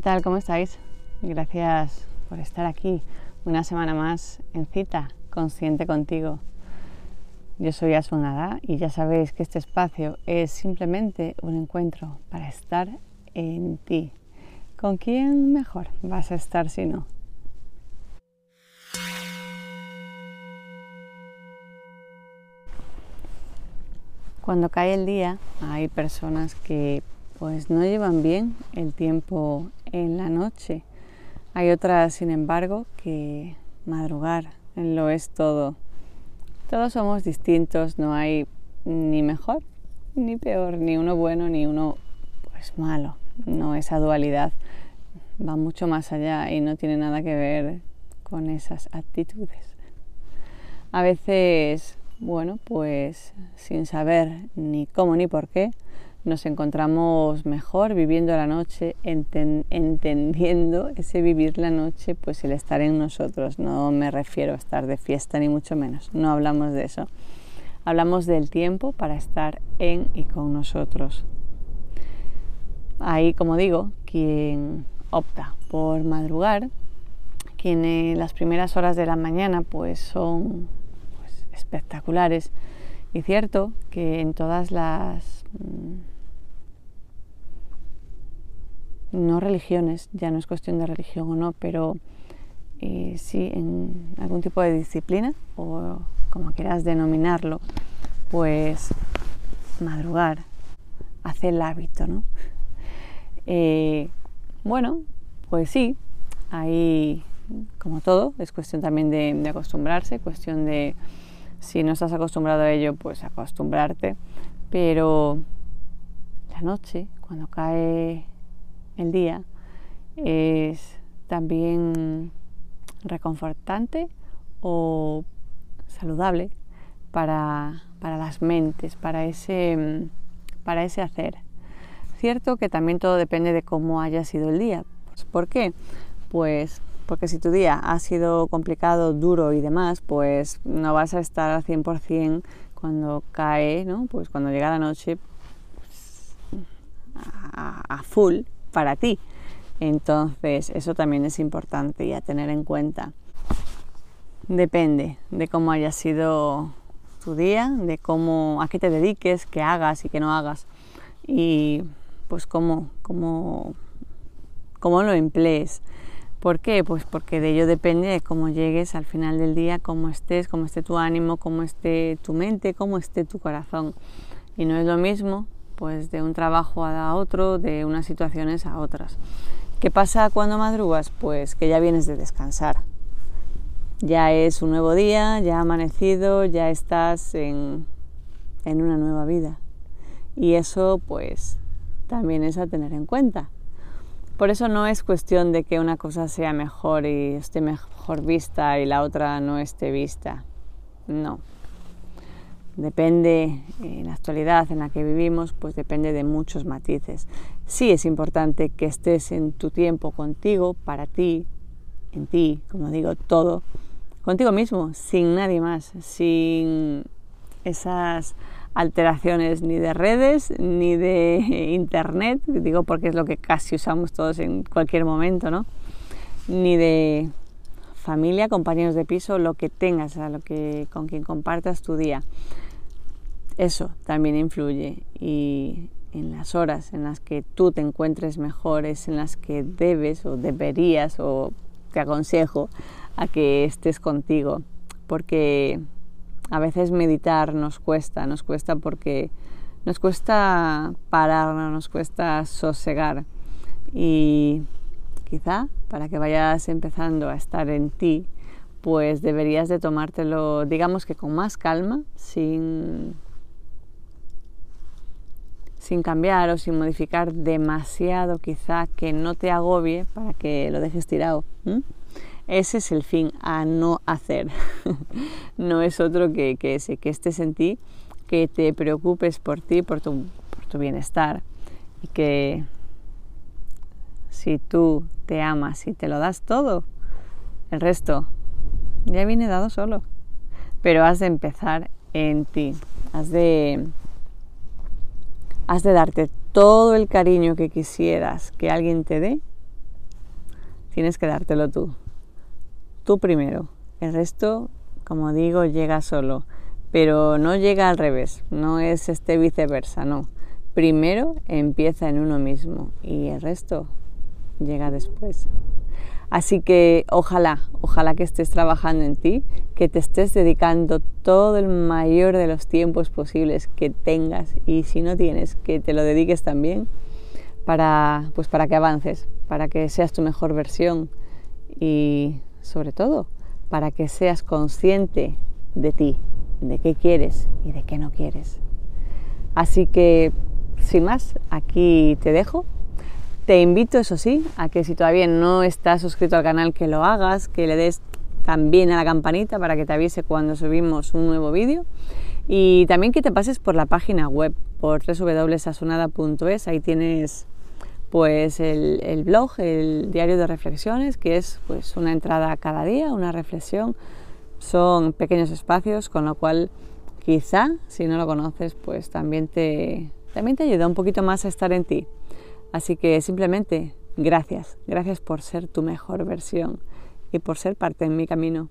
¿Qué tal? ¿Cómo estáis? Gracias por estar aquí una semana más en cita consciente contigo. Yo soy Asunada y ya sabéis que este espacio es simplemente un encuentro para estar en ti. ¿Con quién mejor vas a estar si no? Cuando cae el día hay personas que pues no llevan bien el tiempo en la noche. Hay otras, sin embargo, que madrugar lo es todo. Todos somos distintos, no hay ni mejor ni peor, ni uno bueno ni uno pues malo. No esa dualidad va mucho más allá y no tiene nada que ver con esas actitudes. A veces bueno, pues sin saber ni cómo ni por qué, nos encontramos mejor viviendo la noche, entendiendo ese vivir la noche, pues el estar en nosotros. No me refiero a estar de fiesta ni mucho menos, no hablamos de eso. Hablamos del tiempo para estar en y con nosotros. Ahí, como digo, quien opta por madrugar, quien en las primeras horas de la mañana pues son espectaculares. Y cierto que en todas las no religiones, ya no es cuestión de religión o no, pero eh, sí en algún tipo de disciplina o como quieras denominarlo, pues madrugar hace el hábito, ¿no? Eh, bueno, pues sí, ahí como todo, es cuestión también de acostumbrarse, cuestión de si no estás acostumbrado a ello, pues acostumbrarte. Pero la noche, cuando cae el día, es también reconfortante o saludable para, las mentes, para ese, para ese hacer. Cierto que también todo depende de cómo haya sido el día. ¿Por qué? Pues porque si tu día ha sido complicado, duro y demás, pues no vas a estar al 100% cuando cae, ¿no? Pues cuando llega la noche pues, a, full para ti. Entonces, eso también es importante y a tener en cuenta. Depende de cómo haya sido tu día, de cómo, a qué te dediques, qué hagas y qué no hagas. Y pues cómo, cómo, cómo lo emplees. ¿Por qué? Pues porque de ello depende de cómo llegues al final del día, cómo estés, cómo esté tu ánimo, cómo esté tu mente, cómo esté tu corazón. Y no es lo mismo pues de un trabajo a otro, de unas situaciones a otras. ¿Qué pasa cuando madrugas? Pues que ya vienes de descansar. Ya es un nuevo día, ya ha amanecido, ya estás en, en una nueva vida. Y eso pues también es a tener en cuenta. Por eso no es cuestión de que una cosa sea mejor y esté mejor vista y la otra no esté vista. No. Depende, en la actualidad en la que vivimos, pues depende de muchos matices. Sí es importante que estés en tu tiempo contigo, para ti, en ti, como digo, todo, contigo mismo, sin nadie más, sin esas alteraciones ni de redes ni de internet, digo porque es lo que casi usamos todos en cualquier momento, ¿no? Ni de familia, compañeros de piso, lo que tengas, a lo que con quien compartas tu día. Eso también influye y en las horas en las que tú te encuentres mejores, en las que debes o deberías o te aconsejo a que estés contigo, porque a veces meditar nos cuesta, nos cuesta porque nos cuesta parar, nos cuesta sosegar. Y quizá para que vayas empezando a estar en ti, pues deberías de tomártelo, digamos que con más calma, sin, sin cambiar o sin modificar demasiado, quizá que no te agobie para que lo dejes tirado. Ese es el fin, a no hacer. no es otro que, ese, que estés en ti, que te preocupes por ti, por tu, por tu bienestar y que si tú te amas y te lo das todo, el resto ya viene dado solo. Pero has de empezar en ti, has de, has de darte todo el cariño que quisieras que alguien te dé tienes que dártelo tú. Tú primero. El resto, como digo, llega solo. Pero no llega al revés, no es este viceversa, no. Primero empieza en uno mismo y el resto llega después. Así que ojalá, ojalá que estés trabajando en ti, que te estés dedicando todo el mayor de los tiempos posibles que tengas y si no tienes, que te lo dediques también para, pues para que avances, para que seas tu mejor versión y sobre todo para que seas consciente de ti, de qué quieres y de qué no quieres. Así que, sin más, aquí te dejo te invito, eso sí, a que si todavía no estás suscrito al canal, que lo hagas, que le des también a la campanita para que te avise cuando subimos un nuevo vídeo. Y también que te pases por la página web, por www.asunada.es, ahí tienes pues el, blog, el diario de reflexiones, que es pues una entrada cada día, una reflexión. Son pequeños espacios, con lo cual quizá, si no lo conoces, pues también te, también te ayuda un poquito más a estar en ti. Así que simplemente gracias, gracias por ser tu mejor versión y por ser parte de mi camino.